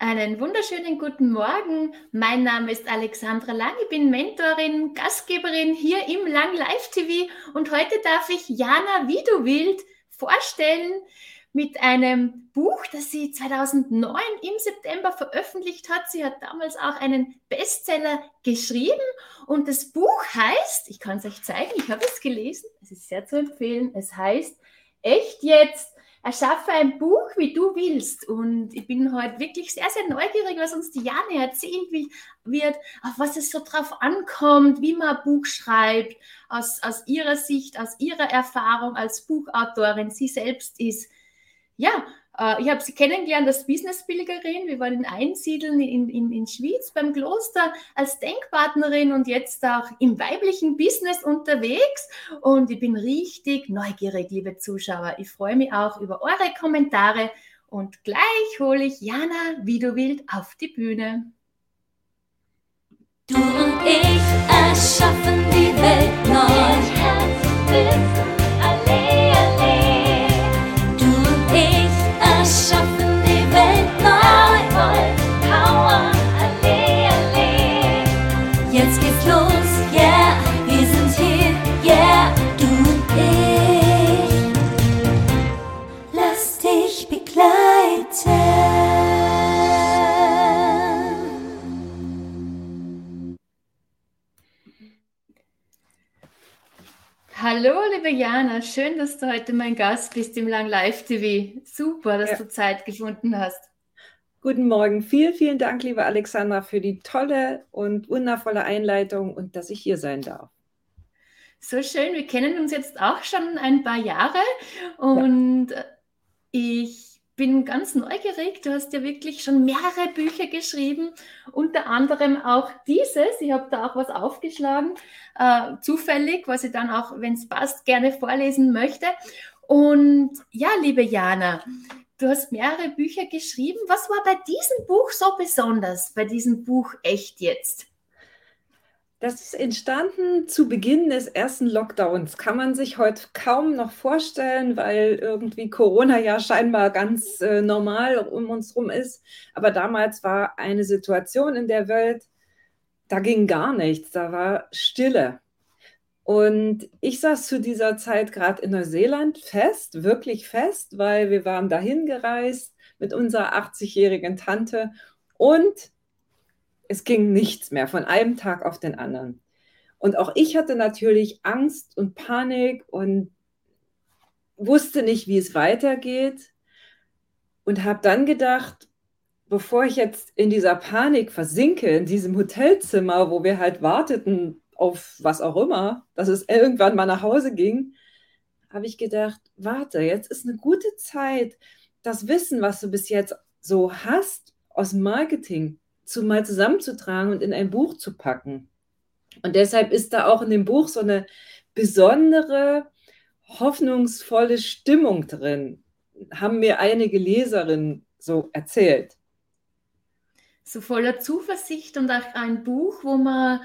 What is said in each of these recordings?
Einen wunderschönen guten Morgen. Mein Name ist Alexandra Lang. Ich bin Mentorin, Gastgeberin hier im Lang Live TV und heute darf ich Jana Widowild vorstellen mit einem Buch, das sie 2009 im September veröffentlicht hat. Sie hat damals auch einen Bestseller geschrieben und das Buch heißt, ich kann es euch zeigen, ich habe es gelesen, es ist sehr zu empfehlen, es heißt Echt jetzt? Erschaffe ein Buch, wie du willst. Und ich bin heute wirklich sehr, sehr neugierig, was uns Diane erzählen wird, auf was es so drauf ankommt, wie man ein Buch schreibt, aus, aus ihrer Sicht, aus ihrer Erfahrung als Buchautorin. Sie selbst ist, ja, äh, ich habe sie kennengelernt als Business-Pilgerin. Wir waren in Einsiedeln in, in, in Schwyz beim Kloster als Denkpartnerin und jetzt auch im weiblichen Business unterwegs. Und ich bin richtig neugierig, liebe Zuschauer. Ich freue mich auch über eure Kommentare. Und gleich hole ich Jana willst auf die Bühne. Du und ich erschaffen die Welt neu. Schön, dass du heute mein Gast bist im Lang Live TV. Super, dass ja. du Zeit gefunden hast. Guten Morgen, vielen, vielen Dank, liebe Alexandra, für die tolle und wundervolle Einleitung und dass ich hier sein darf. So schön, wir kennen uns jetzt auch schon ein paar Jahre und ja. ich bin ganz neugierig. Du hast ja wirklich schon mehrere Bücher geschrieben, unter anderem auch dieses. Ich habe da auch was aufgeschlagen, äh, zufällig, was ich dann auch, wenn es passt, gerne vorlesen möchte. Und ja, liebe Jana, du hast mehrere Bücher geschrieben. Was war bei diesem Buch so besonders, bei diesem Buch Echt jetzt? Das ist entstanden zu Beginn des ersten Lockdowns. Kann man sich heute kaum noch vorstellen, weil irgendwie Corona ja scheinbar ganz äh, normal um uns herum ist. Aber damals war eine Situation in der Welt, da ging gar nichts, da war Stille. Und ich saß zu dieser Zeit gerade in Neuseeland fest, wirklich fest, weil wir waren dahin gereist mit unserer 80-jährigen Tante und es ging nichts mehr von einem Tag auf den anderen. Und auch ich hatte natürlich Angst und Panik und wusste nicht, wie es weitergeht und habe dann gedacht, bevor ich jetzt in dieser Panik versinke, in diesem Hotelzimmer, wo wir halt warteten auf was auch immer, dass es irgendwann mal nach Hause ging, habe ich gedacht, warte, jetzt ist eine gute Zeit, das Wissen, was du bis jetzt so hast aus Marketing, zu, mal zusammenzutragen und in ein Buch zu packen. Und deshalb ist da auch in dem Buch so eine besondere, hoffnungsvolle Stimmung drin, haben mir einige Leserinnen so erzählt. So voller Zuversicht und auch ein Buch, wo man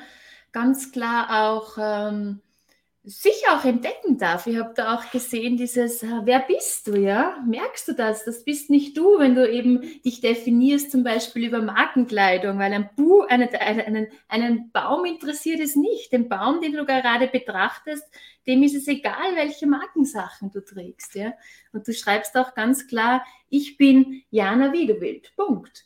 ganz klar auch ähm, sich auch entdecken darf. Ich habe da auch gesehen, dieses, äh, wer bist du, ja? Merkst du das? Das bist nicht du, wenn du eben dich definierst, zum Beispiel über Markenkleidung, weil ein Bu einen, einen, einen Baum interessiert es nicht. Den Baum, den du gerade betrachtest, dem ist es egal, welche Markensachen du trägst, ja? Und du schreibst auch ganz klar, ich bin Jana Wiedewild. Punkt.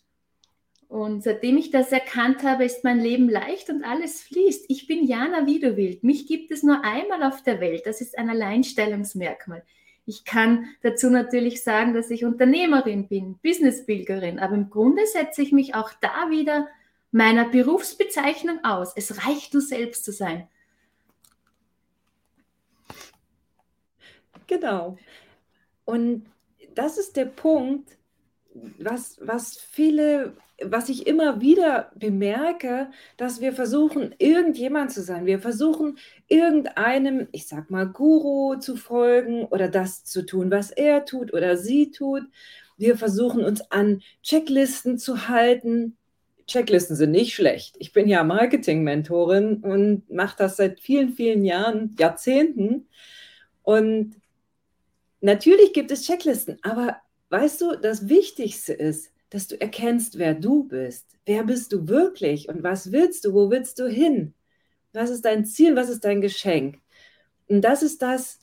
Und seitdem ich das erkannt habe, ist mein Leben leicht und alles fließt. Ich bin Jana Wiederwild. Mich gibt es nur einmal auf der Welt. Das ist ein Alleinstellungsmerkmal. Ich kann dazu natürlich sagen, dass ich Unternehmerin bin, Businessbilgerin, aber im Grunde setze ich mich auch da wieder meiner Berufsbezeichnung aus. Es reicht, du selbst zu sein. Genau. Und das ist der Punkt, was, was viele was ich immer wieder bemerke, dass wir versuchen, irgendjemand zu sein. Wir versuchen, irgendeinem, ich sag mal, Guru zu folgen oder das zu tun, was er tut oder sie tut. Wir versuchen uns an Checklisten zu halten. Checklisten sind nicht schlecht. Ich bin ja Marketing-Mentorin und mache das seit vielen, vielen Jahren, Jahrzehnten. Und natürlich gibt es Checklisten, aber weißt du, das Wichtigste ist, dass du erkennst, wer du bist. Wer bist du wirklich und was willst du? Wo willst du hin? Was ist dein Ziel? Was ist dein Geschenk? Und das ist das,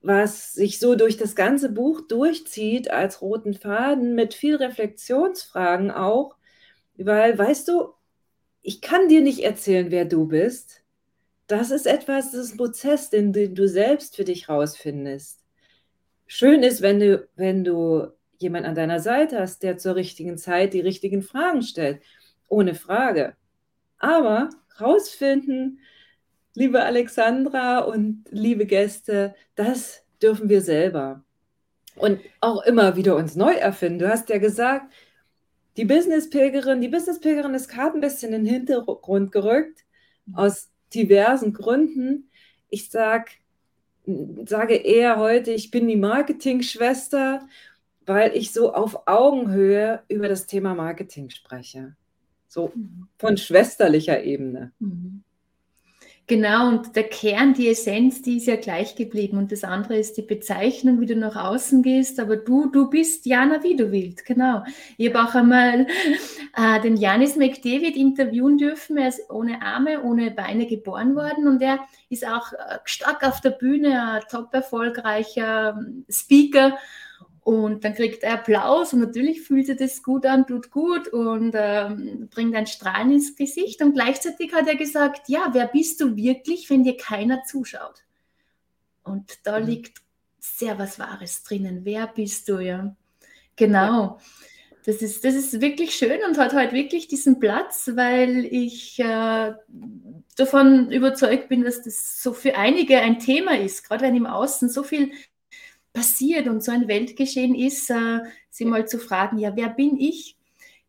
was sich so durch das ganze Buch durchzieht als roten Faden mit viel Reflexionsfragen auch, weil, weißt du, ich kann dir nicht erzählen, wer du bist. Das ist etwas, das ist ein Prozess, den, den du selbst für dich rausfindest. Schön ist, wenn du, wenn du jemand an deiner Seite hast, der zur richtigen Zeit die richtigen Fragen stellt. Ohne Frage. Aber rausfinden, liebe Alexandra und liebe Gäste, das dürfen wir selber. Und auch immer wieder uns neu erfinden. Du hast ja gesagt, die Business-Pilgerin, die Business-Pilgerin ist gerade ein bisschen in den Hintergrund gerückt, aus diversen Gründen. Ich sag, sage eher heute, ich bin die Marketing-Schwester, weil ich so auf Augenhöhe über das Thema Marketing spreche. So mhm. von schwesterlicher Ebene. Mhm. Genau, und der Kern, die Essenz, die ist ja gleich geblieben. Und das andere ist die Bezeichnung, wie du nach außen gehst. Aber du, du bist Jana wie du willst, genau. Ich habe auch einmal äh, den Janis McDavid interviewen dürfen. Er ist ohne Arme, ohne Beine geboren worden. Und er ist auch äh, stark auf der Bühne, ein top erfolgreicher ähm, Speaker. Und dann kriegt er Applaus und natürlich fühlt er das gut an, tut gut und ähm, bringt ein Strahlen ins Gesicht. Und gleichzeitig hat er gesagt, ja, wer bist du wirklich, wenn dir keiner zuschaut? Und da mhm. liegt sehr was Wahres drinnen. Wer bist du, ja? Genau. Das ist, das ist wirklich schön und hat halt wirklich diesen Platz, weil ich äh, davon überzeugt bin, dass das so für einige ein Thema ist, gerade wenn im Außen so viel passiert und so ein Weltgeschehen ist, äh, sie mal zu fragen, ja, wer bin ich?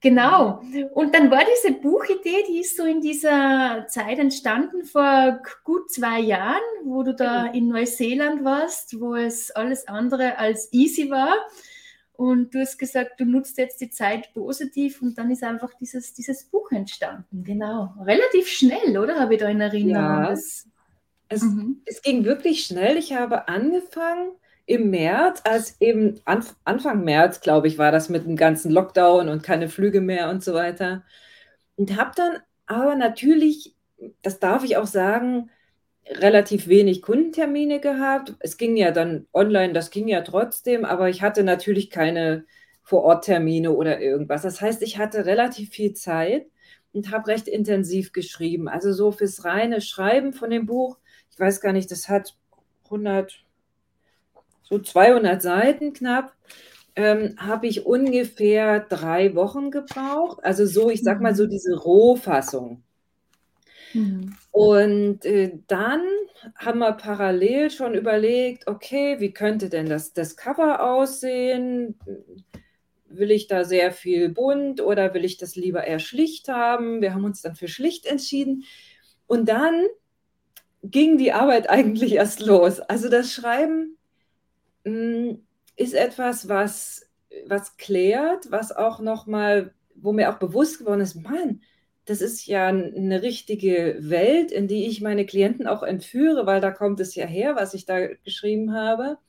Genau. Und dann war diese Buchidee, die ist so in dieser Zeit entstanden vor gut zwei Jahren, wo du da genau. in Neuseeland warst, wo es alles andere als easy war. Und du hast gesagt, du nutzt jetzt die Zeit positiv und dann ist einfach dieses, dieses Buch entstanden. Genau. Relativ schnell, oder? Habe ich da in Erinnerung. Ja, es, mhm. es ging wirklich schnell. Ich habe angefangen im März, als eben Anf Anfang März, glaube ich, war das mit dem ganzen Lockdown und keine Flüge mehr und so weiter. Und habe dann aber natürlich, das darf ich auch sagen, relativ wenig Kundentermine gehabt. Es ging ja dann online, das ging ja trotzdem, aber ich hatte natürlich keine Vororttermine oder irgendwas. Das heißt, ich hatte relativ viel Zeit und habe recht intensiv geschrieben. Also so fürs reine Schreiben von dem Buch, ich weiß gar nicht, das hat 100, so 200 Seiten knapp, ähm, habe ich ungefähr drei Wochen gebraucht. Also so, ich sag mal so mhm. diese Rohfassung. Mhm. Und äh, dann haben wir parallel schon überlegt, okay, wie könnte denn das, das Cover aussehen? Will ich da sehr viel bunt oder will ich das lieber eher schlicht haben? Wir haben uns dann für schlicht entschieden. Und dann ging die Arbeit eigentlich erst los. Also das Schreiben ist etwas, was, was klärt, was auch nochmal, wo mir auch bewusst geworden ist, Mann, das ist ja eine richtige Welt, in die ich meine Klienten auch entführe, weil da kommt es ja her, was ich da geschrieben habe,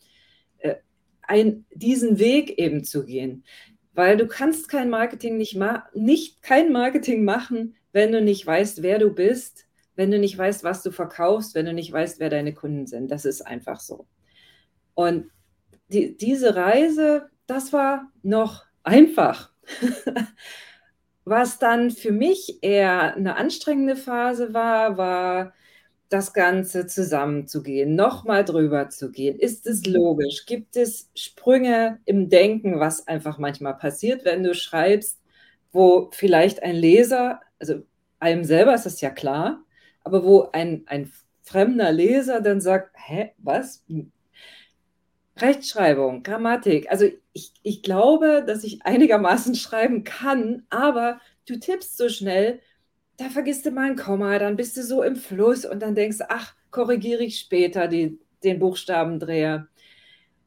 äh, ein, diesen Weg eben zu gehen. Weil du kannst kein Marketing nicht, ma nicht kein Marketing machen, wenn du nicht weißt, wer du bist, wenn du nicht weißt, was du verkaufst, wenn du nicht weißt, wer deine Kunden sind. Das ist einfach so. Und die, diese Reise, das war noch einfach. Was dann für mich eher eine anstrengende Phase war, war das Ganze zusammenzugehen, nochmal drüber zu gehen. Ist es logisch? Gibt es Sprünge im Denken, was einfach manchmal passiert, wenn du schreibst, wo vielleicht ein Leser, also einem selber ist das ja klar, aber wo ein, ein fremder Leser dann sagt, hä, was? Rechtschreibung, Grammatik. Also ich, ich glaube, dass ich einigermaßen schreiben kann, aber du tippst so schnell, da vergisst du mal ein Komma, dann bist du so im Fluss und dann denkst, ach, korrigiere ich später die, den Buchstabendreher.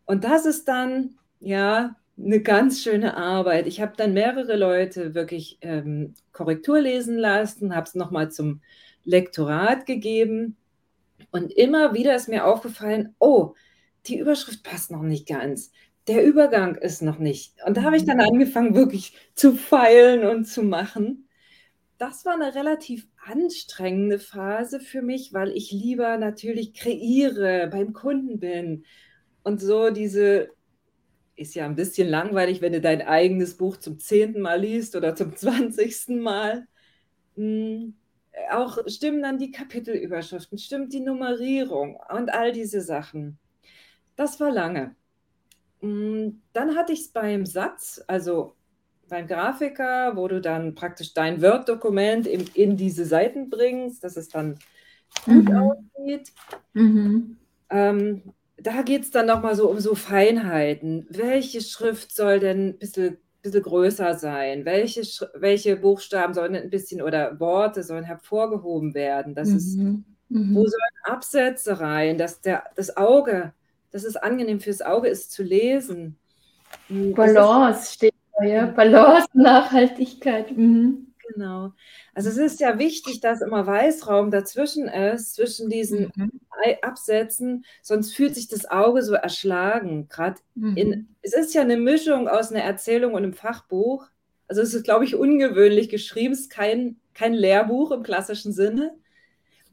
Und das ist dann, ja, eine ganz schöne Arbeit. Ich habe dann mehrere Leute wirklich ähm, Korrektur lesen lassen, habe es nochmal zum Lektorat gegeben. Und immer wieder ist mir aufgefallen, oh, die Überschrift passt noch nicht ganz. der Übergang ist noch nicht. Und da habe ich dann mhm. angefangen, wirklich zu feilen und zu machen. Das war eine relativ anstrengende Phase für mich, weil ich lieber natürlich kreiere, beim Kunden bin. Und so diese, ist ja ein bisschen langweilig, wenn du dein eigenes Buch zum zehnten Mal liest oder zum zwanzigsten Mal. Hm, auch stimmen dann die Kapitelüberschriften, stimmt die Nummerierung und all diese Sachen. Das war lange. Hm, dann hatte ich es beim Satz, also beim Grafiker, wo du dann praktisch dein Word-Dokument in, in, diese Seiten bringst, dass es dann gut mhm. aussieht. Mhm. Ähm, da geht es dann nochmal so um so Feinheiten. Welche Schrift soll denn ein bisschen, bisschen größer sein? Welche, welche Buchstaben sollen ein bisschen oder Worte sollen hervorgehoben werden? Das mhm. ist, wo mhm. sollen Absätze rein, dass der, das Auge dass es angenehm fürs Auge ist zu lesen. Hm, Balance steht da, ja. Balance, Nachhaltigkeit. Mhm. Genau. Also es ist ja wichtig, dass immer Weißraum dazwischen ist, zwischen diesen mhm. Absätzen, sonst fühlt sich das Auge so erschlagen. Gerade mhm. es ist ja eine Mischung aus einer Erzählung und einem Fachbuch. Also es ist, glaube ich, ungewöhnlich geschrieben, es ist kein, kein Lehrbuch im klassischen Sinne,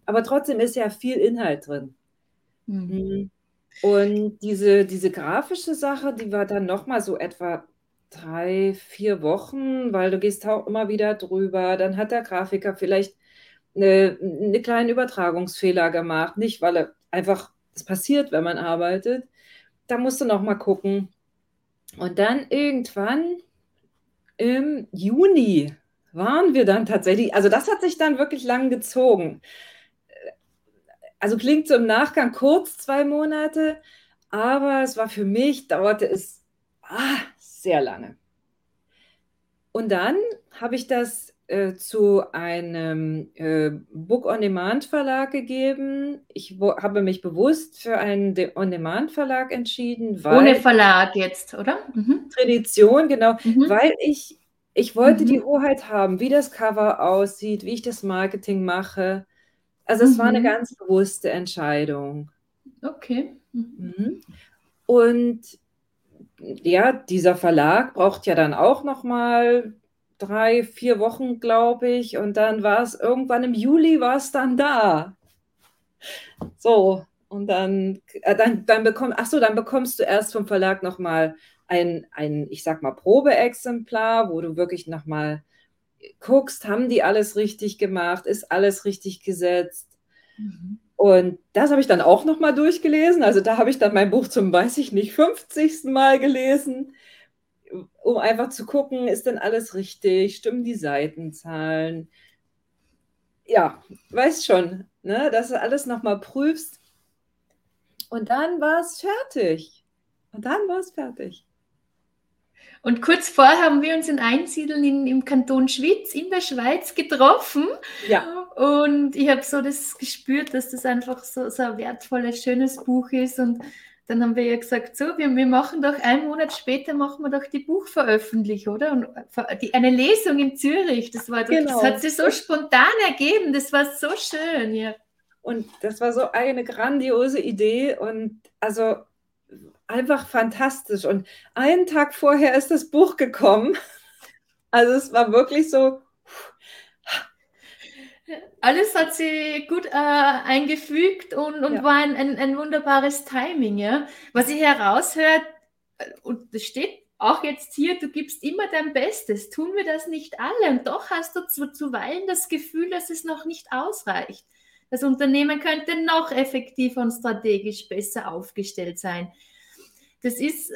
aber trotzdem ist ja viel Inhalt drin. Mhm. Und diese, diese grafische Sache, die war dann nochmal so etwa drei, vier Wochen, weil du gehst auch immer wieder drüber. Dann hat der Grafiker vielleicht eine, eine kleinen Übertragungsfehler gemacht. Nicht, weil er einfach, das passiert, wenn man arbeitet. Da musst du nochmal gucken. Und dann irgendwann im Juni waren wir dann tatsächlich, also das hat sich dann wirklich lang gezogen also klingt so im Nachgang kurz, zwei Monate, aber es war für mich, dauerte es ah, sehr lange. Und dann habe ich das äh, zu einem äh, Book-on-Demand-Verlag gegeben. Ich habe mich bewusst für einen On-Demand-Verlag entschieden. Ohne Verlag jetzt, oder? Mhm. Tradition, genau, mhm. weil ich, ich wollte mhm. die Hoheit haben, wie das Cover aussieht, wie ich das Marketing mache. Also es mhm. war eine mhm. ganz bewusste Entscheidung. Okay. Mhm. Und ja, dieser Verlag braucht ja dann auch noch mal drei, vier Wochen, glaube ich. Und dann war es irgendwann im Juli war es dann da. So, und dann, äh, dann, dann, bekomm, ach so, dann bekommst du erst vom Verlag noch mal ein, ein, ich sag mal, Probeexemplar, wo du wirklich noch mal guckst, haben die alles richtig gemacht, ist alles richtig gesetzt. Mhm. Und das habe ich dann auch nochmal durchgelesen. Also da habe ich dann mein Buch zum, weiß ich nicht, 50. Mal gelesen, um einfach zu gucken, ist denn alles richtig, stimmen die Seitenzahlen. Ja, weißt schon, ne, dass du alles nochmal prüfst. Und dann war es fertig. Und dann war es fertig. Und kurz vorher haben wir uns in Einsiedeln in, im Kanton Schwyz in der Schweiz getroffen. Ja. Und ich habe so das gespürt, dass das einfach so, so ein wertvolles, schönes Buch ist. Und dann haben wir ja gesagt, so, wir, wir machen doch einen Monat später machen wir doch die Buchveröffentlichung, oder? Und die, eine Lesung in Zürich. Das war doch, genau. das hat sich so spontan ergeben. Das war so schön, ja. Und das war so eine grandiose Idee. Und also einfach fantastisch. Und einen Tag vorher ist das Buch gekommen. Also es war wirklich so. Alles hat sie gut äh, eingefügt und, und ja. war ein, ein, ein, wunderbares Timing. Ja? Was ich heraushört, äh, und das steht auch jetzt hier, du gibst immer dein Bestes. Tun wir das nicht alle? Und doch hast du zu, zuweilen das Gefühl, dass es noch nicht ausreicht. Das Unternehmen könnte noch effektiver und strategisch besser aufgestellt sein das ist,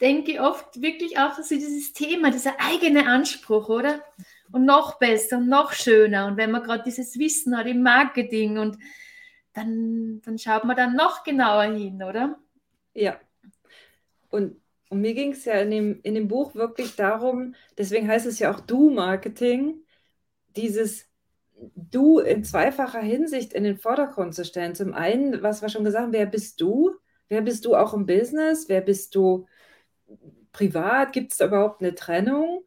denke ich, oft wirklich auch so dieses Thema, dieser eigene Anspruch, oder? Und noch besser und noch schöner. Und wenn man gerade dieses Wissen hat im Marketing und dann, dann schaut man dann noch genauer hin, oder? Ja. Und, und mir ging es ja in dem, in dem Buch wirklich darum, deswegen heißt es ja auch Du-Marketing, dieses Du in zweifacher Hinsicht in den Vordergrund zu stellen. Zum einen, was wir schon gesagt haben, wer bist du? Wer bist du auch im Business? Wer bist du privat? Gibt es überhaupt eine Trennung?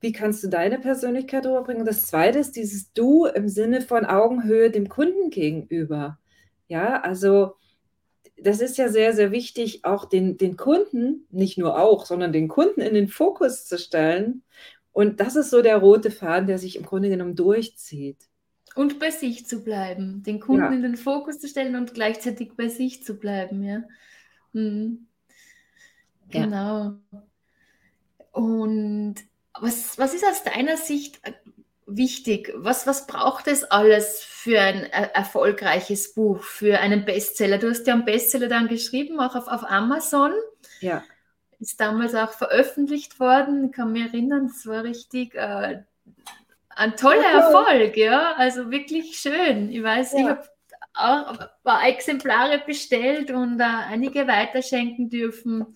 Wie kannst du deine Persönlichkeit rüberbringen? Das zweite ist dieses Du im Sinne von Augenhöhe dem Kunden gegenüber. Ja, also das ist ja sehr, sehr wichtig, auch den, den Kunden, nicht nur auch, sondern den Kunden in den Fokus zu stellen. Und das ist so der rote Faden, der sich im Grunde genommen durchzieht. Und bei sich zu bleiben, den Kunden Ja. in den Fokus zu stellen und gleichzeitig bei sich zu bleiben, ja. Mhm. Ja. Genau. Und was, was ist aus deiner Sicht äh, wichtig? Was, was braucht es alles für ein er erfolgreiches Buch, für einen Bestseller? Du hast ja einen Bestseller dann geschrieben, auch auf, auf Amazon. Ja, Ist damals auch veröffentlicht worden. Ich kann mich erinnern, das war richtig äh, ein toller Ja. Erfolg, ja. Also wirklich schön. Ich weiß, ich Ja. habe auch ein paar Exemplare bestellt und äh, einige weiterschenken dürfen.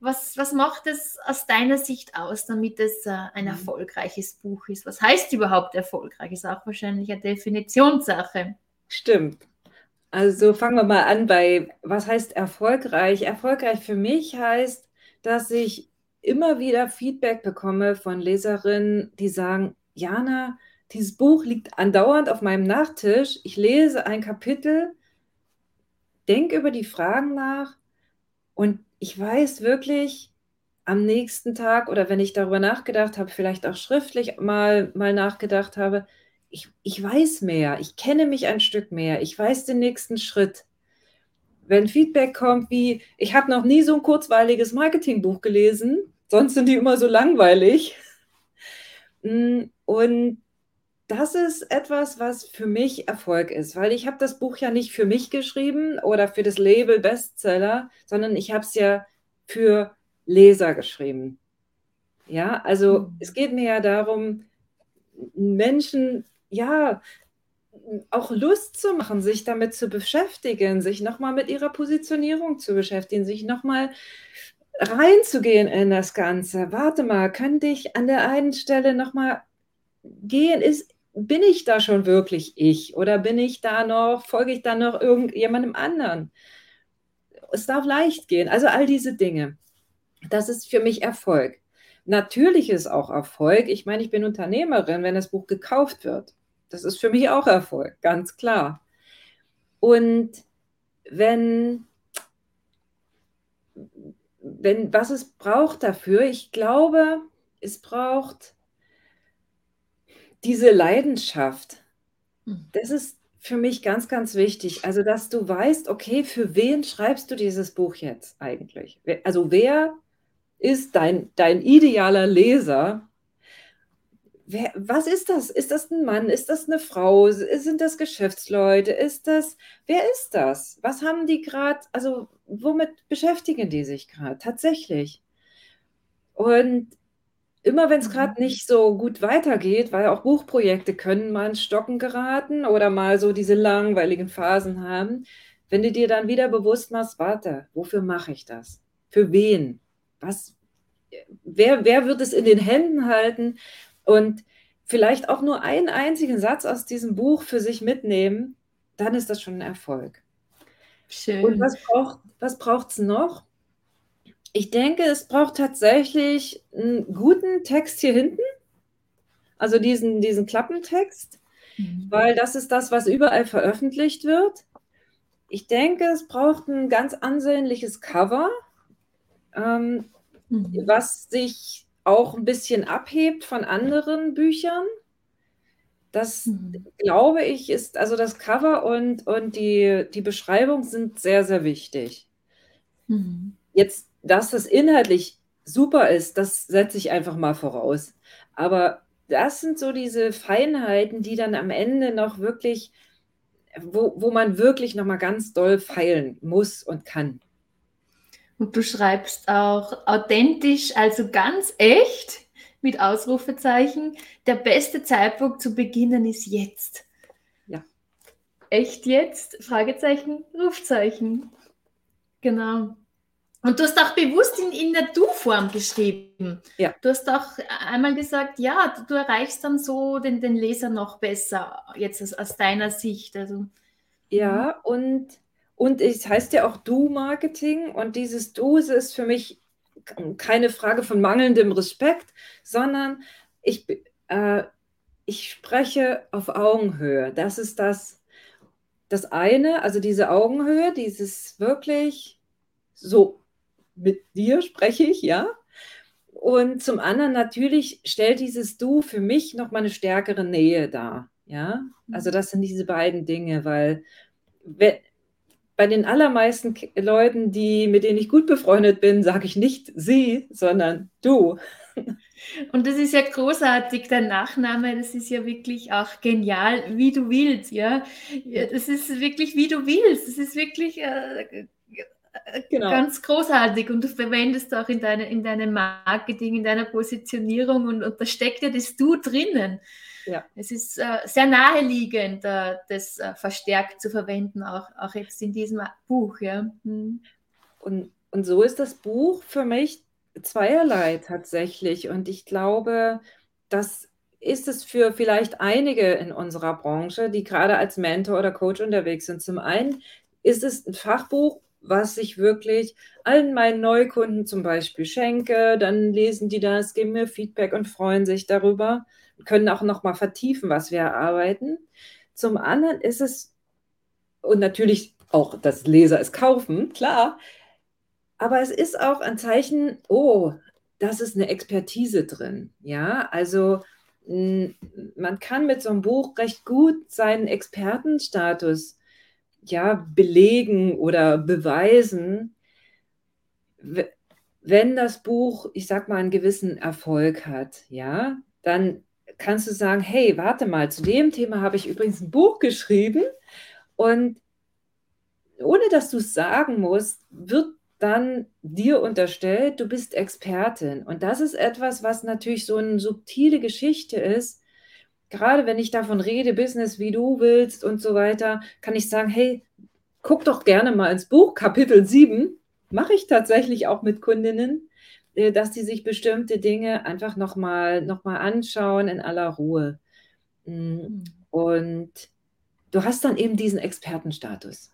Was, was macht es aus deiner Sicht aus, damit es äh, ein Mhm. erfolgreiches Buch ist? Was heißt überhaupt erfolgreich? Ist auch wahrscheinlich eine Definitionssache. stimmt. Also fangen wir mal an bei, was heißt erfolgreich? Erfolgreich für mich heißt, dass ich immer wieder Feedback bekomme von Leserinnen, die sagen, Jana, dieses Buch liegt andauernd auf meinem Nachttisch. Ich lese ein Kapitel, denke über die Fragen nach und ich weiß wirklich am nächsten Tag oder wenn ich darüber nachgedacht habe, vielleicht auch schriftlich mal, mal nachgedacht habe, ich, ich weiß mehr, ich kenne mich ein Stück mehr, ich weiß den nächsten Schritt. Wenn Feedback kommt wie, ich habe noch nie so ein kurzweiliges Marketingbuch gelesen, sonst sind die immer so langweilig. Und das ist etwas, was für mich Erfolg ist, weil ich habe das Buch ja nicht für mich geschrieben oder für das Label Bestseller, sondern ich habe es ja für Leser geschrieben. Ja, also Mhm. es geht mir ja darum, Menschen, ja, auch Lust zu machen, sich damit zu beschäftigen, sich nochmal mit ihrer Positionierung zu beschäftigen, sich nochmal reinzugehen in das Ganze. Warte mal, könnte ich an der einen Stelle nochmal gehen? Ist, bin ich da schon wirklich ich oder bin ich da noch, folge ich da noch irgendjemandem anderen? Es darf leicht gehen. Also all diese Dinge. Das ist für mich Erfolg. Natürlich ist auch Erfolg. Ich meine, ich bin Unternehmerin, wenn das Buch gekauft wird. Das ist für mich auch Erfolg, ganz klar. Und wenn, wenn was es braucht dafür, ich glaube, es braucht diese Leidenschaft. Mhm. Das ist für mich ganz, ganz wichtig. Also, dass du weißt, okay, für wen schreibst du dieses Buch jetzt eigentlich? Also, wer ist dein, dein idealer Leser? Wer, was ist das? Ist das ein Mann? Ist das eine Frau? Sind das Geschäftsleute? Ist das, wer ist das? Was haben die gerade, also womit beschäftigen die sich gerade tatsächlich? Und immer wenn es Mhm. gerade nicht so gut weitergeht, weil auch Buchprojekte können mal ins Stocken geraten oder mal so diese langweiligen Phasen haben, wenn du dir dann wieder bewusst machst, warte, wofür mache ich das? Für wen? Was, wer, wer wird es in den Händen halten und vielleicht auch nur einen einzigen Satz aus diesem Buch für sich mitnehmen, dann ist das schon ein Erfolg. Und Schön. was braucht was braucht's noch? Ich denke, es braucht tatsächlich einen guten Text hier hinten, also diesen, diesen Klappentext, Mhm. weil das ist das, was überall veröffentlicht wird. Ich denke, es braucht ein ganz ansehnliches Cover, ähm, Mhm. was sich auch ein bisschen abhebt von anderen Büchern. Das Mhm. glaube ich ist, also das Cover und, und die, die Beschreibung sind sehr, sehr wichtig. Mhm. Jetzt, dass das inhaltlich super ist, das setze ich einfach mal voraus. Aber das sind so diese Feinheiten, die dann am Ende noch wirklich, wo, wo man wirklich nochmal ganz doll feilen muss und kann. Und du schreibst auch authentisch, also ganz echt, mit Ausrufezeichen. Der beste Zeitpunkt zu beginnen ist jetzt. Ja. Echt jetzt? Fragezeichen, Rufzeichen. Genau. Und du hast auch bewusst in, in der Du-Form geschrieben. Ja. Du hast auch einmal gesagt, ja, du, du erreichst dann so den, den Leser noch besser, jetzt aus, aus deiner Sicht. Also, Ja, und, und es heißt ja auch Du-Marketing und dieses Du ist für mich keine Frage von mangelndem Respekt, sondern ich, äh, ich spreche auf Augenhöhe. Das ist das, das eine, also diese Augenhöhe, dieses wirklich so mit dir spreche ich, ja. Und zum anderen natürlich stellt dieses Du für mich nochmal eine stärkere Nähe dar. Ja, also das sind diese beiden Dinge, weil bei den allermeisten Leuten, die, mit denen ich gut befreundet bin, sage ich nicht sie, sondern du. Und das ist ja großartig, dein Nachname, das ist ja wirklich auch genial, wie du willst, ja. das ist wirklich, wie du willst. Das ist wirklich äh, genau. ganz großartig und du verwendest auch in, deine, in deinem Marketing, in deiner Positionierung und, und da steckt ja das Du drinnen. Ja. Es ist äh, sehr naheliegend, äh, das äh, verstärkt zu verwenden, auch, auch jetzt in diesem Buch. Ja. Hm. Und, und so ist das Buch für mich zweierlei tatsächlich. Und ich glaube, das ist es für vielleicht einige in unserer Branche, die gerade als Mentor oder Coach unterwegs sind. Zum einen ist es ein Fachbuch, was ich wirklich allen meinen Neukunden zum Beispiel schenke. Dann lesen die das, geben mir Feedback und freuen sich darüber können auch noch mal vertiefen, was wir erarbeiten. Zum anderen ist es, und natürlich auch das Leser es kaufen, klar, aber es ist auch ein Zeichen, oh, das ist eine Expertise drin. Ja, also man kann mit so einem Buch recht gut seinen Expertenstatus ja, belegen oder beweisen, wenn das Buch, ich sag mal, einen gewissen Erfolg hat, ja, dann kannst du sagen, hey, warte mal, zu dem Thema habe ich übrigens ein Buch geschrieben und ohne dass du es sagen musst, wird dann dir unterstellt, du bist Expertin. Und das ist etwas, was natürlich so eine subtile Geschichte ist. Gerade wenn ich davon rede, Business, wie du willst und so weiter, kann ich sagen, hey, guck doch gerne mal ins Buch, Kapitel 7. Mache ich tatsächlich auch mit Kundinnen. Äh, dass die sich bestimmte Dinge einfach nochmal noch mal anschauen in aller Ruhe. Mm, mhm. Und du hast dann eben diesen Expertenstatus.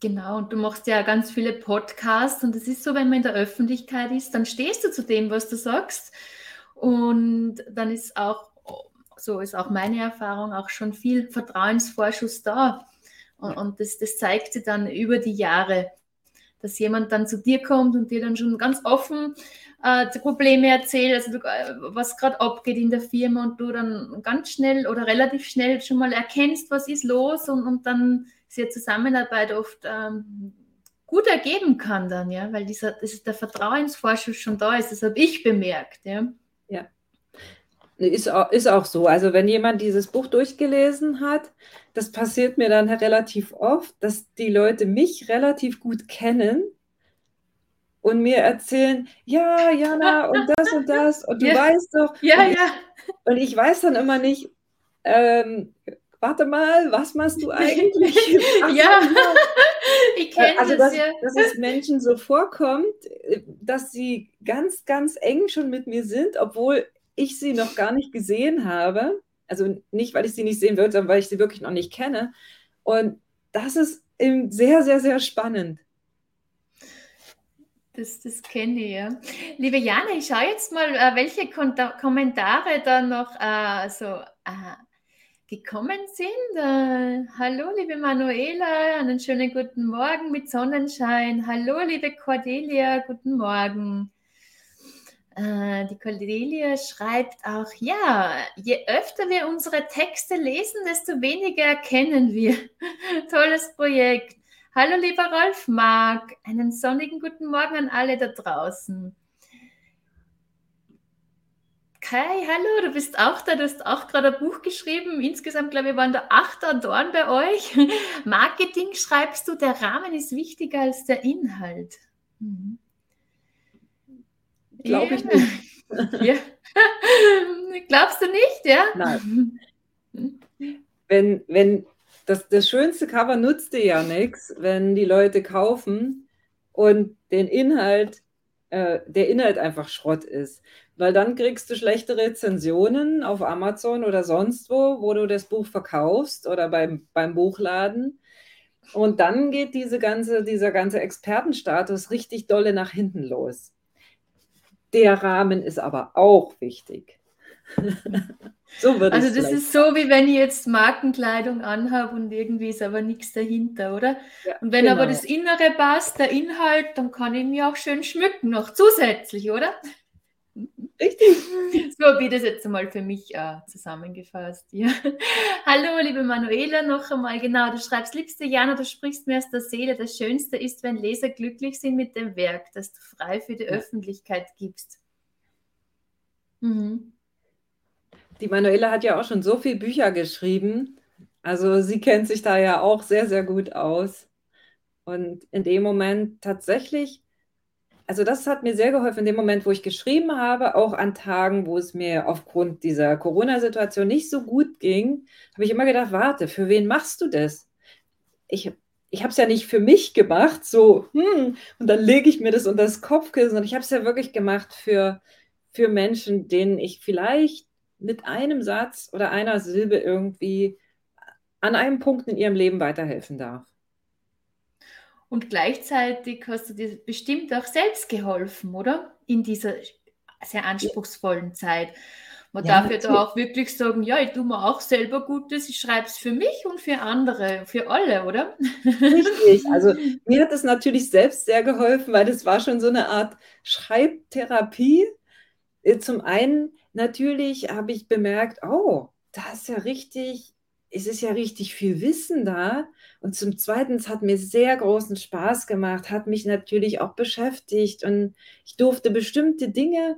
Genau, und du machst ja ganz viele Podcasts und es ist so, wenn man in der Öffentlichkeit ist, dann stehst du zu dem, was du sagst. Und dann ist auch, so ist auch meine Erfahrung, auch schon viel Vertrauensvorschuss da. Und, und das, das zeigt sich dann über die Jahre dass jemand dann zu dir kommt und dir dann schon ganz offen äh, die Probleme erzählt, also äh, was gerade abgeht in der Firma und du dann ganz schnell oder relativ schnell schon mal erkennst, was ist los und, und dann sehr Zusammenarbeit oft ähm, gut ergeben kann dann, ja, weil dieser, das ist der Vertrauensvorschuss schon da ist, das habe ich bemerkt, ja. Ja. Ist auch, ist auch so. Also wenn jemand dieses Buch durchgelesen hat, das passiert mir dann relativ oft, dass die Leute mich relativ gut kennen und mir erzählen, ja, Jana, und das und das, und du ja. weißt doch. Ja, und ja. und ich weiß dann immer nicht, ähm, warte mal, was machst du eigentlich? ja, ich kenne also, das, dass, ja. dass es Menschen so vorkommt, dass sie ganz, ganz eng schon mit mir sind, obwohl ich sie noch gar nicht gesehen habe. Also nicht, weil ich sie nicht sehen würde, sondern weil ich sie wirklich noch nicht kenne. Und das ist sehr, sehr, sehr spannend. Das, das kenne ich, ja. Liebe Jana, ich schaue jetzt mal, äh, welche Kommentare da noch äh, so äh, gekommen sind. Äh, hallo, liebe Manuela, einen schönen guten Morgen mit Sonnenschein. Hallo, liebe Cordelia, guten Morgen. Äh, die Cordelia schreibt auch, ja, je öfter wir unsere Texte lesen, desto weniger erkennen wir. Tolles Projekt. Hallo lieber Rolf Mark, einen sonnigen guten Morgen an alle da draußen. Kai, hallo, du bist auch da, du hast auch gerade ein Buch geschrieben. Insgesamt, glaube ich, waren da acht Autoren bei euch. Marketing schreibst du, der Rahmen ist wichtiger als der Inhalt. Mhm. Glaube ich nicht. Ja. Glaubst du nicht, ja? Nein. Wenn, wenn das, das schönste Cover nutzt dir ja nichts, wenn die Leute kaufen und den Inhalt, äh, der Inhalt einfach Schrott ist. Weil dann kriegst du schlechte Rezensionen auf Amazon oder sonst wo, wo du das Buch verkaufst oder beim, beim Buchladen. Und dann geht diese ganze, dieser ganze Expertenstatus richtig dolle nach hinten los. Der Rahmen ist aber auch wichtig. So also das ist so, wie wenn ich jetzt Markenkleidung anhabe und irgendwie ist aber nichts dahinter, oder? Ja, und wenn genau. aber das Innere passt, der Inhalt, dann kann ich mich auch schön schmücken, noch zusätzlich, oder? Richtig. So habe ich das jetzt einmal für mich äh, zusammengefasst. Ja. Hallo, liebe Manuela, noch einmal. Genau, du schreibst, liebste Jana, du sprichst mir aus der Seele. Das Schönste ist, wenn Leser glücklich sind mit dem Werk, das du frei für die ja. Öffentlichkeit gibst. Mhm. Die Manuela hat ja auch schon so viele Bücher geschrieben. Also sie kennt sich da ja auch sehr, sehr gut aus. Und in dem Moment tatsächlich also das hat mir sehr geholfen in dem Moment, wo ich geschrieben habe, auch an Tagen, wo es mir aufgrund dieser Corona-Situation nicht so gut ging, habe ich immer gedacht, warte, für wen machst du das? Ich, ich habe es ja nicht für mich gemacht, so, hm, und dann lege ich mir das unter das Kopfkissen, und ich habe es ja wirklich gemacht für, für Menschen, denen ich vielleicht mit einem Satz oder einer Silbe irgendwie an einem Punkt in ihrem Leben weiterhelfen darf. Und gleichzeitig hast du dir bestimmt auch selbst geholfen, oder? In dieser sehr anspruchsvollen Zeit. Man ja, darf ja da auch wirklich sagen, ja, ich tue mir auch selber Gutes, ich schreibe es für mich und für andere, für alle, oder? Richtig. Also mir hat es natürlich selbst sehr geholfen, weil das war schon so eine Art Schreibtherapie. Äh, zum einen natürlich habe ich bemerkt, oh, da ist ja richtig es ist ja richtig viel Wissen da. Und zum Zweiten, es hat mir sehr großen Spaß gemacht, hat mich natürlich auch beschäftigt und ich durfte bestimmte Dinge,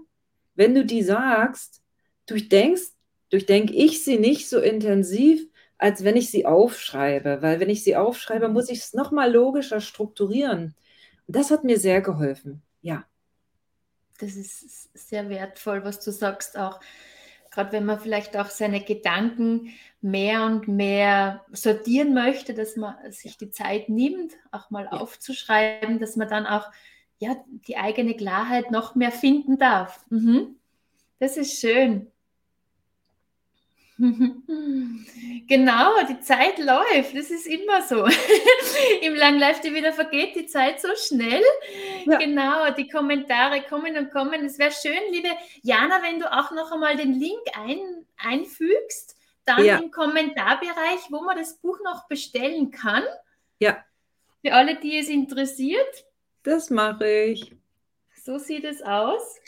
wenn du die sagst, durchdenkst, durchdenke ich sie nicht so intensiv, als wenn ich sie aufschreibe. Weil wenn ich sie aufschreibe, muss ich es nochmal logischer strukturieren. Und das hat mir sehr geholfen, ja. Das ist sehr wertvoll, was du sagst auch gerade wenn man vielleicht auch seine Gedanken mehr und mehr sortieren möchte, dass man sich die Zeit nimmt, auch mal ja. aufzuschreiben, dass man dann auch ja, die eigene Klarheit noch mehr finden darf. Mhm. Das ist schön. Genau, die Zeit läuft. Das ist immer so. Im Langlife TV, da vergeht die Zeit so schnell. Ja. Genau, die Kommentare kommen und kommen. Es wäre schön, liebe Jana, wenn du auch noch einmal den Link ein, einfügst, dann ja. im Kommentarbereich, wo man das Buch noch bestellen kann. Ja. Für alle, die es interessiert. Das mache ich. So sieht es aus.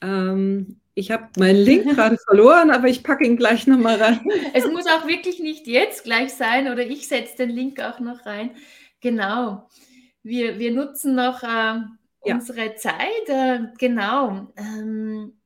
Ähm, ich habe meinen Link gerade verloren, aber ich packe ihn gleich nochmal rein. Es muss auch wirklich nicht jetzt gleich sein oder ich setze den Link auch noch rein. Genau. Wir, wir nutzen noch äh, unsere ja. Zeit. Äh, genau. Ähm,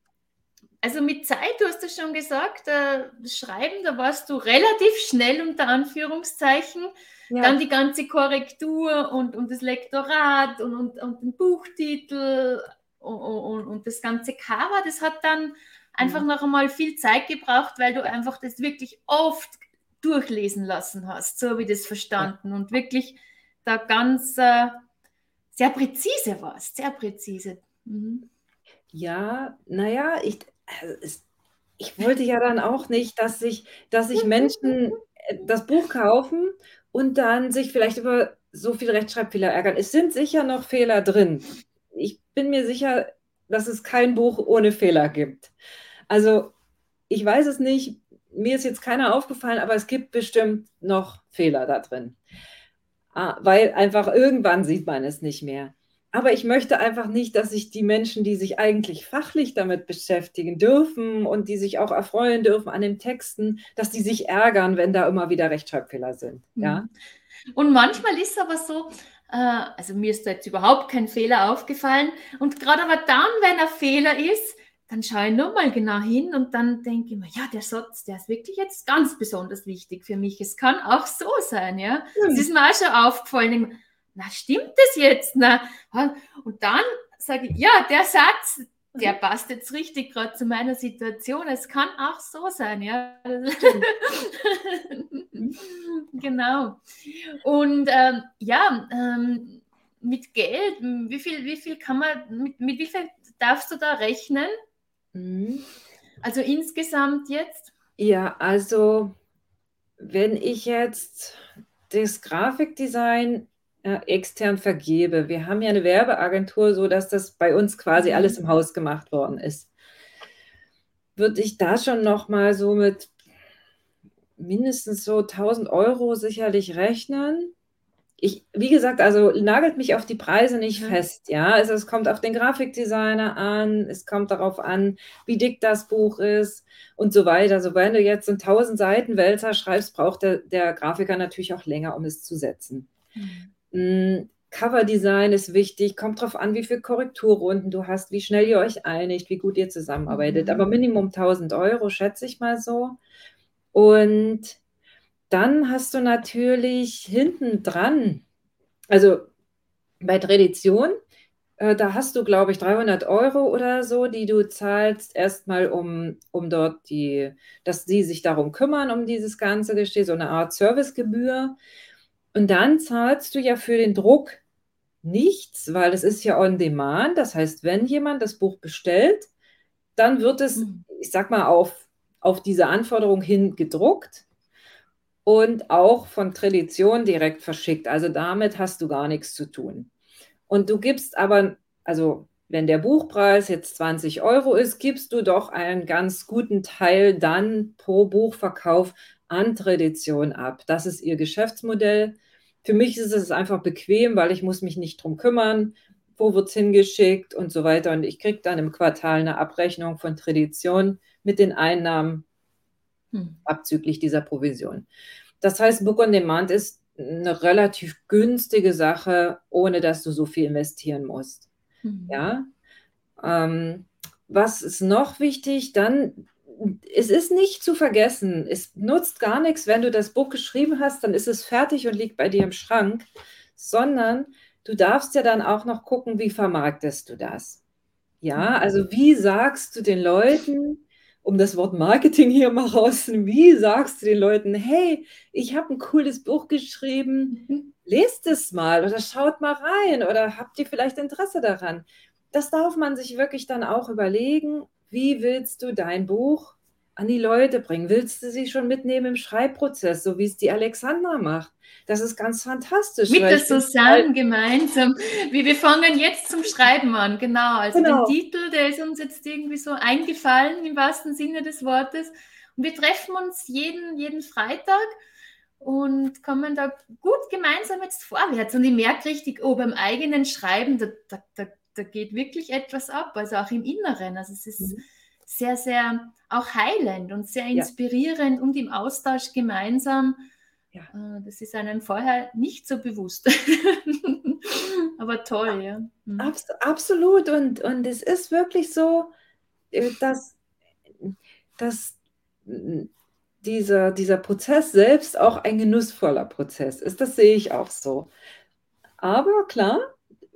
also mit Zeit, du hast es schon gesagt, äh, Schreiben, da warst du relativ schnell unter Anführungszeichen. Ja. Dann die ganze Korrektur und, und das Lektorat und, und, und den Buchtitel und, und, das ganze Cover, das hat dann einfach mhm. noch einmal viel Zeit gebraucht, weil du einfach das wirklich oft durchlesen lassen hast. So habe ich das verstanden. Ja. Und wirklich da ganz äh, sehr präzise warst, sehr präzise. Mhm. Ja, naja, ich, ich wollte ja dann auch nicht, dass sich, dass sich Menschen äh, das Buch kaufen und dann sich vielleicht über so viele Rechtschreibfehler ärgern. Es sind sicher noch Fehler drin ich bin mir sicher, dass es kein Buch ohne Fehler gibt. Also ich weiß es nicht, mir ist jetzt keiner aufgefallen, aber es gibt bestimmt noch Fehler da drin. Ah, weil einfach irgendwann sieht man es nicht mehr. Aber ich möchte einfach nicht, dass sich die Menschen, die sich eigentlich fachlich damit beschäftigen dürfen und die sich auch erfreuen dürfen an den Texten, dass die sich ärgern, wenn da immer wieder Rechtschreibfehler sind. Ja. Mhm. Und manchmal ist es aber so, äh, also mir ist da jetzt überhaupt kein Fehler aufgefallen. Und gerade aber dann, wenn ein Fehler ist, dann schaue ich nochmal genau hin und dann denke ich mir, ja, der Satz, der ist wirklich jetzt ganz besonders wichtig für mich. Es kann auch so sein, ja. Mhm. Das ist mir auch schon aufgefallen. Na, stimmt das jetzt? Na, und dann sage ich, ja, der Satz, der passt jetzt richtig gerade zu meiner Situation. Es kann auch so sein, ja. genau. Und ähm, ja, ähm, mit Geld, wie viel, wie viel kann man, mit, mit wie viel darfst du da rechnen? Mhm. Also insgesamt jetzt? Ja, also wenn ich jetzt das Grafikdesign äh, extern vergebe. Wir haben ja eine Werbeagentur, so dass das bei uns quasi mhm. alles im Haus gemacht worden ist. würde ich da schon noch mal so mit mindestens so 1000 Euro sicherlich rechnen. Ich, wie gesagt, also nagelt mich auf die Preise nicht mhm. fest, ja. Also es kommt auf den Grafikdesigner an, es kommt darauf an, wie dick das Buch ist und so weiter. Also wenn du jetzt einen 1000 Seiten Wälzer schreibst, braucht der, der Grafiker natürlich auch länger, um es zu setzen. Mhm. Coverdesign ist wichtig, kommt darauf an, wie viele Korrekturrunden du hast, wie schnell ihr euch einigt, wie gut ihr zusammenarbeitet. Mhm. Aber Minimum 1000 Euro, schätze ich mal so. Und dann hast du natürlich hinten dran, also bei Tradition, äh, da hast du, glaube ich, 300 Euro oder so, die du zahlst, erstmal um, um dort die, dass sie sich darum kümmern, um dieses ganze Geschehen, so eine Art Servicegebühr. Und dann zahlst du ja für den Druck nichts, weil es ist ja on demand. Das heißt, wenn jemand das Buch bestellt, dann wird es, mhm. ich sag mal, auf, auf diese Anforderung hin gedruckt und auch von Tradition direkt verschickt. Also damit hast du gar nichts zu tun. Und du gibst aber, also wenn der Buchpreis jetzt 20 Euro ist, gibst du doch einen ganz guten Teil dann pro Buchverkauf an Tradition ab. Das ist ihr Geschäftsmodell. Für mich ist es einfach bequem, weil ich muss mich nicht drum kümmern, wo wird es hingeschickt und so weiter. Und ich kriege dann im Quartal eine Abrechnung von Tradition mit den Einnahmen hm. abzüglich dieser Provision. Das heißt, Book on Demand ist eine relativ günstige Sache, ohne dass du so viel investieren musst. Hm. Ja. Ähm, was ist noch wichtig? Dann es ist nicht zu vergessen, es nutzt gar nichts, wenn du das Buch geschrieben hast, dann ist es fertig und liegt bei dir im Schrank, sondern du darfst ja dann auch noch gucken, wie vermarktest du das. Ja, also wie sagst du den Leuten, um das Wort Marketing hier mal rauszunehmen, wie sagst du den Leuten, hey, ich habe ein cooles Buch geschrieben, mhm. lest es mal oder schaut mal rein oder habt ihr vielleicht Interesse daran? Das darf man sich wirklich dann auch überlegen wie willst du dein Buch an die Leute bringen? Willst du sie schon mitnehmen im Schreibprozess, so wie es die Alexandra macht? Das ist ganz fantastisch. Mit der Susanne gemeinsam. Wie wir fangen jetzt zum Schreiben an, genau. Also genau. den Titel, der ist uns jetzt irgendwie so eingefallen im wahrsten Sinne des Wortes. Und wir treffen uns jeden, jeden Freitag und kommen da gut gemeinsam jetzt vorwärts. Und ich merke richtig, oh, beim eigenen Schreiben, da, da, da da geht wirklich etwas ab, also auch im Inneren. Also es ist mhm. sehr, sehr auch heilend und sehr inspirierend ja. und im Austausch gemeinsam. Ja. Äh, das ist einem vorher nicht so bewusst. Aber toll, ja. Mhm. Abs absolut. Und, und es ist wirklich so, äh, dass, dass dieser, dieser Prozess selbst auch ein genussvoller Prozess ist. Das sehe ich auch so. Aber klar,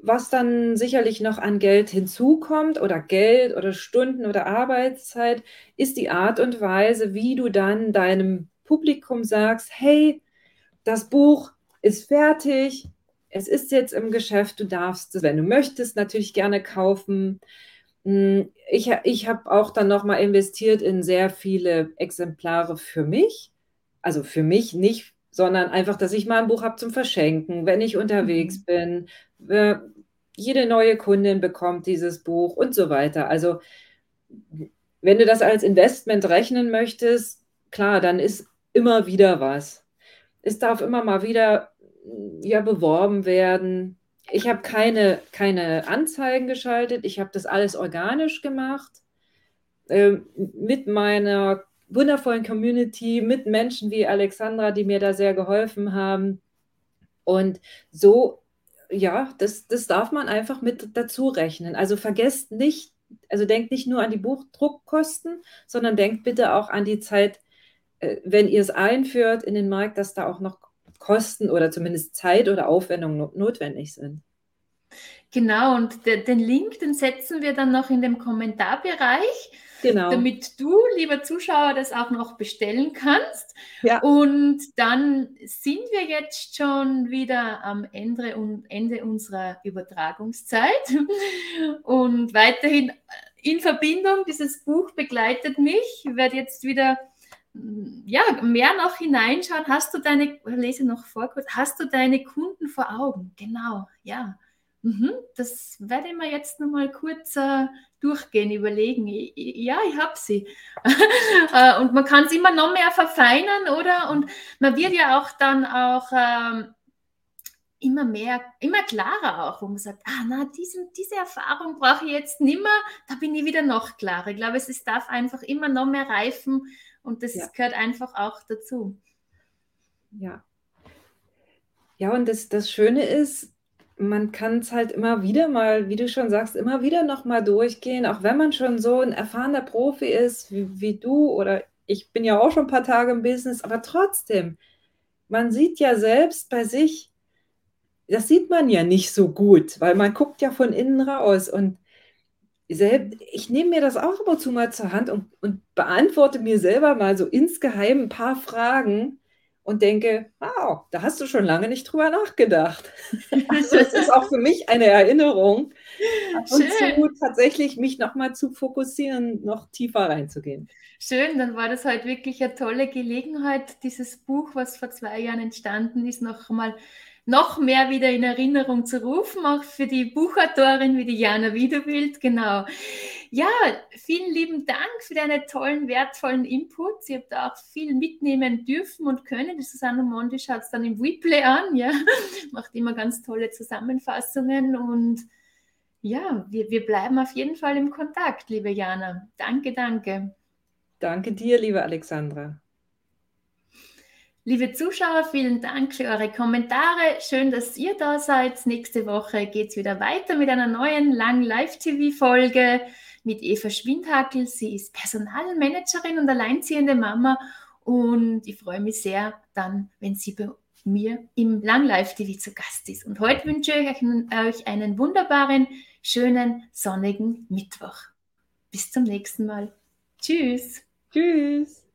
was dann sicherlich noch an Geld hinzukommt oder Geld oder Stunden oder Arbeitszeit, ist die Art und Weise, wie du dann deinem Publikum sagst, hey, das Buch ist fertig, es ist jetzt im Geschäft, du darfst es, wenn du möchtest, natürlich gerne kaufen. Hm, ich, ich habe auch dann nochmal investiert in sehr viele Exemplare für mich. Also für mich nicht sondern einfach, dass ich mal ein Buch habe zum Verschenken, wenn ich unterwegs mhm. bin. Jede neue Kundin bekommt dieses Buch und so weiter. Also wenn du das als Investment rechnen möchtest, klar, dann ist immer wieder was. Es darf immer mal wieder ja, beworben werden. Ich habe keine, keine Anzeigen geschaltet. Ich habe das alles organisch gemacht. Äh, mit meiner wundervollen Community mit Menschen wie Alexandra, die mir da sehr geholfen haben. Und so, ja, das, das darf man einfach mit dazu rechnen. Also vergesst nicht, also denkt nicht nur an die Buchdruckkosten, sondern denkt bitte auch an die Zeit, äh, wenn ihr es einführt in den Markt, dass da auch noch Kosten oder zumindest Zeit oder Aufwendung notwendig sind. Genau, und den Link, den setzen wir dann noch in dem Kommentarbereich. Genau. Damit du, lieber Zuschauer, das auch noch bestellen kannst. Ja. Und dann sind wir jetzt schon wieder am Ende, Ende unserer Übertragungszeit. Und weiterhin in Verbindung, dieses Buch begleitet mich. Ich werde jetzt wieder ja, mehr noch hineinschauen. Hast du deine, lese noch vor kurz, hast du deine Kunden vor Augen? Genau, ja. Mhm, das werde ich mir jetzt nochmal kurz äh, durchgehen, überlegen. Ich, ja, ich habe sie. Äh, und man kann es immer noch mehr verfeinern, oder? Und man wird ja auch dann auch ähm, immer mehr, immer klarer auch, wo man sagt, ah, na, diesen, diese Erfahrung brauche ich jetzt nimmer, da bin ich wieder noch klarer. Ich glaube, es, es darf einfach immer noch mehr reifen und das ja. gehört einfach auch dazu. Ja. Ja, und das, das Schöne ist, man kann es halt immer wieder mal, wie du schon sagst, immer wieder noch mal durchgehen, auch wenn man schon so ein erfahrener Profi ist wie, wie du oder ich bin ja auch schon ein paar Tage im Business, aber trotzdem, man sieht ja selbst bei sich, das sieht man ja nicht so gut, weil man guckt ja von innen raus und selbst, ich nehme mir das auch immer zu mal zur Hand und, und beantworte mir selber mal so insgeheim ein paar Fragen, und denke, wow, da hast du schon lange nicht drüber nachgedacht. Also es ist auch für mich eine Erinnerung, ab und zu tatsächlich mich nochmal zu fokussieren, noch tiefer reinzugehen. Schön, dann war das heute wirklich eine tolle Gelegenheit, dieses Buch, was vor zwei Jahren entstanden ist, noch mal noch mehr wieder in Erinnerung zu rufen, auch für die Buchautorin wie die Jana Wiederbild. Genau. Ja, vielen lieben Dank für deine tollen, wertvollen Inputs. Ihr habt auch viel mitnehmen dürfen und können. Die Susanne Mondi schaut es dann im Replay an, ja. Macht immer ganz tolle Zusammenfassungen und ja, wir, wir bleiben auf jeden Fall im Kontakt, liebe Jana. Danke, danke. Danke dir, liebe Alexandra. Liebe Zuschauer, vielen Dank für eure Kommentare. Schön, dass ihr da seid. Nächste Woche geht es wieder weiter mit einer neuen langen Live-TV-Folge mit Eva Schwindhackel. Sie ist Personalmanagerin und alleinziehende Mama. Und ich freue mich sehr dann, wenn sie bei mir im Lang Live TV zu Gast ist. Und heute wünsche ich euch einen wunderbaren, schönen, sonnigen Mittwoch. Bis zum nächsten Mal. Tschüss. Tschüss.